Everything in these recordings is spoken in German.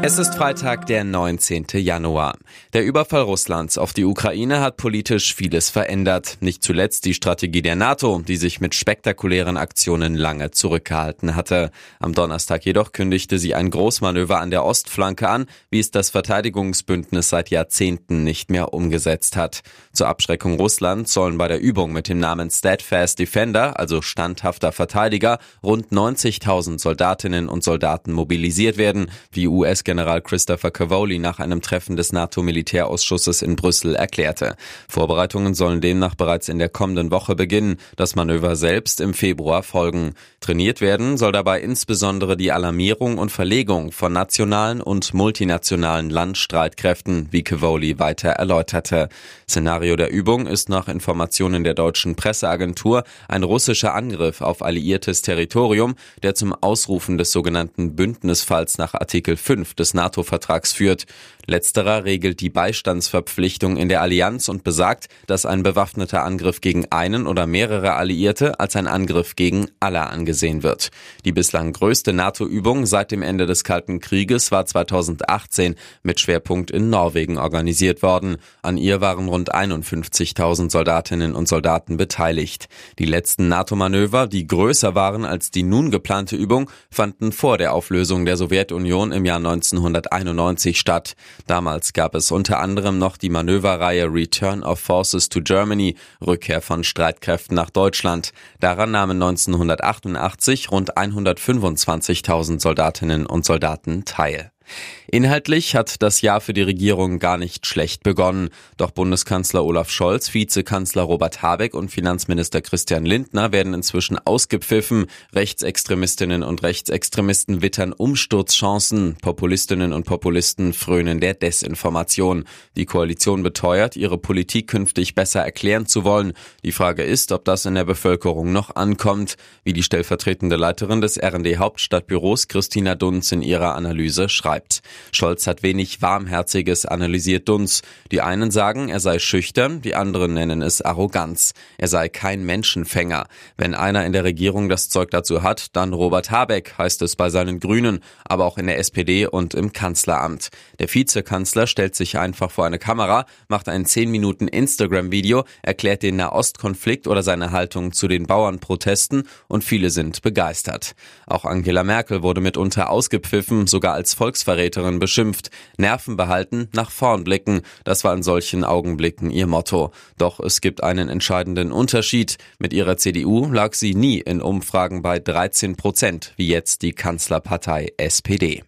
Es ist Freitag, der 19. Januar. Der Überfall Russlands auf die Ukraine hat politisch vieles verändert. Nicht zuletzt die Strategie der NATO, die sich mit spektakulären Aktionen lange zurückgehalten hatte. Am Donnerstag jedoch kündigte sie ein Großmanöver an der Ostflanke an, wie es das Verteidigungsbündnis seit Jahrzehnten nicht mehr umgesetzt hat. Zur Abschreckung Russlands sollen bei der Übung mit dem Namen Steadfast Defender, also standhafter Verteidiger, rund 90.000 Soldatinnen und Soldaten mobilisiert werden, wie US General Christopher Cavoli nach einem Treffen des NATO-Militärausschusses in Brüssel erklärte. Vorbereitungen sollen demnach bereits in der kommenden Woche beginnen, das Manöver selbst im Februar folgen. Trainiert werden soll dabei insbesondere die Alarmierung und Verlegung von nationalen und multinationalen Landstreitkräften, wie Cavoli weiter erläuterte. Szenario der Übung ist nach Informationen der deutschen Presseagentur ein russischer Angriff auf alliiertes Territorium, der zum Ausrufen des sogenannten Bündnisfalls nach Artikel 5 des NATO-Vertrags führt. Letzterer regelt die Beistandsverpflichtung in der Allianz und besagt, dass ein bewaffneter Angriff gegen einen oder mehrere Alliierte als ein Angriff gegen alle angesehen wird. Die bislang größte NATO-Übung seit dem Ende des Kalten Krieges war 2018 mit Schwerpunkt in Norwegen organisiert worden. An ihr waren rund 51.000 Soldatinnen und Soldaten beteiligt. Die letzten NATO-Manöver, die größer waren als die nun geplante Übung, fanden vor der Auflösung der Sowjetunion im Jahr 1991 statt. Damals gab es unter anderem noch die Manöverreihe Return of Forces to Germany, Rückkehr von Streitkräften nach Deutschland. Daran nahmen 1988 rund 125.000 Soldatinnen und Soldaten teil. Inhaltlich hat das Jahr für die Regierung gar nicht schlecht begonnen. Doch Bundeskanzler Olaf Scholz, Vizekanzler Robert Habeck und Finanzminister Christian Lindner werden inzwischen ausgepfiffen. Rechtsextremistinnen und Rechtsextremisten wittern Umsturzchancen. Populistinnen und Populisten frönen der Desinformation. Die Koalition beteuert, ihre Politik künftig besser erklären zu wollen. Die Frage ist, ob das in der Bevölkerung noch ankommt, wie die stellvertretende Leiterin des RND Hauptstadtbüros Christina Dunz in ihrer Analyse schreibt bleibt. Scholz hat wenig Warmherziges, analysiert Dunz. Die einen sagen, er sei schüchtern, die anderen nennen es Arroganz. Er sei kein Menschenfänger. Wenn einer in der Regierung das Zeug dazu hat, dann Robert Habeck, heißt es bei seinen Grünen, aber auch in der SPD und im Kanzleramt. Der Vizekanzler stellt sich einfach vor eine Kamera, macht ein 10 Minuten Instagram-Video, erklärt den Nahostkonflikt oder seine Haltung zu den Bauernprotesten und viele sind begeistert. Auch Angela Merkel wurde mitunter ausgepfiffen, sogar als Volksvertreterin Volksverräterin beschimpft. Nerven behalten, nach vorn blicken. Das war in solchen Augenblicken ihr Motto. Doch es gibt einen entscheidenden Unterschied. Mit ihrer CDU lag sie nie in Umfragen bei 13 Prozent, wie jetzt die Kanzlerpartei SPD.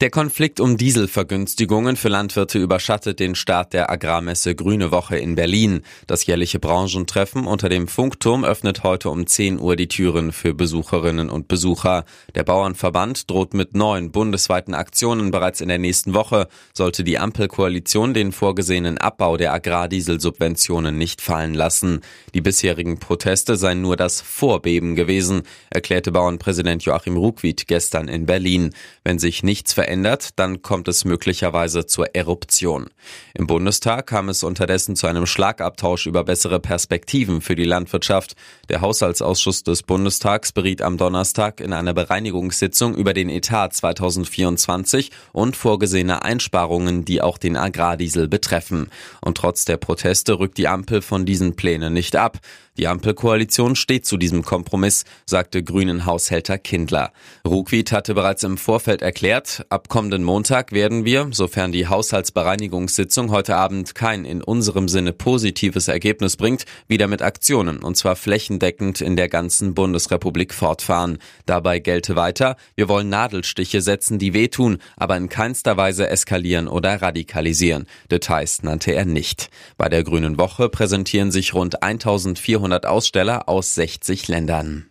Der Konflikt um Dieselvergünstigungen für Landwirte überschattet den Start der Agrarmesse Grüne Woche in Berlin. Das jährliche Branchentreffen unter dem Funkturm öffnet heute um 10 Uhr die Türen für Besucherinnen und Besucher. Der Bauernverband droht mit neuen bundesweiten Aktionen bereits in der nächsten Woche, sollte die Ampelkoalition den vorgesehenen Abbau der Agrardieselsubventionen nicht fallen lassen. Die bisherigen Proteste seien nur das Vorbeben gewesen, erklärte Bauernpräsident Joachim Ruckwied gestern in Berlin. Wenn sich nichts verändert, dann kommt es möglicherweise zur Eruption. Im Bundestag kam es unterdessen zu einem Schlagabtausch über bessere Perspektiven für die Landwirtschaft. Der Haushaltsausschuss des Bundestags beriet am Donnerstag in einer Bereinigungssitzung über den Etat 2024 und vorgesehene Einsparungen, die auch den Agrardiesel betreffen. Und trotz der Proteste rückt die Ampel von diesen Plänen nicht ab. Die Ampelkoalition steht zu diesem Kompromiss, sagte Grünen Haushälter Kindler. Ruckwied hatte bereits im Vorfeld erklärt, ab kommenden Montag werden wir, sofern die Haushaltsbereinigungssitzung heute Abend kein in unserem Sinne positives Ergebnis bringt, wieder mit Aktionen, und zwar flächendeckend in der ganzen Bundesrepublik fortfahren. Dabei gelte weiter, wir wollen Nadelstiche setzen, die wehtun, aber in keinster Weise eskalieren oder radikalisieren. Details nannte er nicht. Bei der Grünen Woche präsentieren sich rund 1400 400 Aussteller aus 60 Ländern.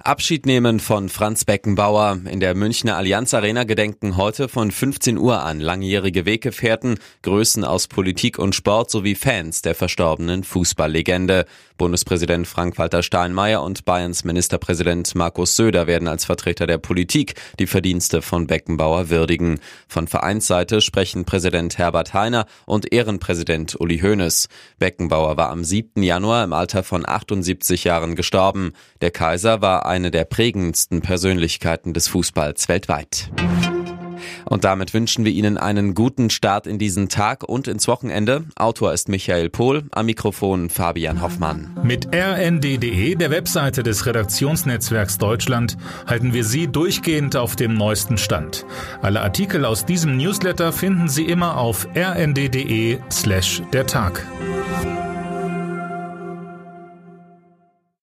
Abschied nehmen von Franz Beckenbauer. In der Münchner Allianz Arena gedenken heute von 15 Uhr an langjährige Weggefährten, Größen aus Politik und Sport sowie Fans der verstorbenen Fußballlegende. Bundespräsident Frank-Walter Steinmeier und Bayerns Ministerpräsident Markus Söder werden als Vertreter der Politik die Verdienste von Beckenbauer würdigen. Von Vereinsseite sprechen Präsident Herbert Heiner und Ehrenpräsident Uli Hoeneß. Beckenbauer war am 7. Januar im Alter von 78 Jahren gestorben. Der Kaiser war eine der prägendsten Persönlichkeiten des Fußballs weltweit. Und damit wünschen wir Ihnen einen guten Start in diesen Tag und ins Wochenende. Autor ist Michael Pohl, am Mikrofon Fabian Hoffmann. Mit rnd.de, der Webseite des Redaktionsnetzwerks Deutschland, halten wir Sie durchgehend auf dem neuesten Stand. Alle Artikel aus diesem Newsletter finden Sie immer auf rnd.de slash der Tag.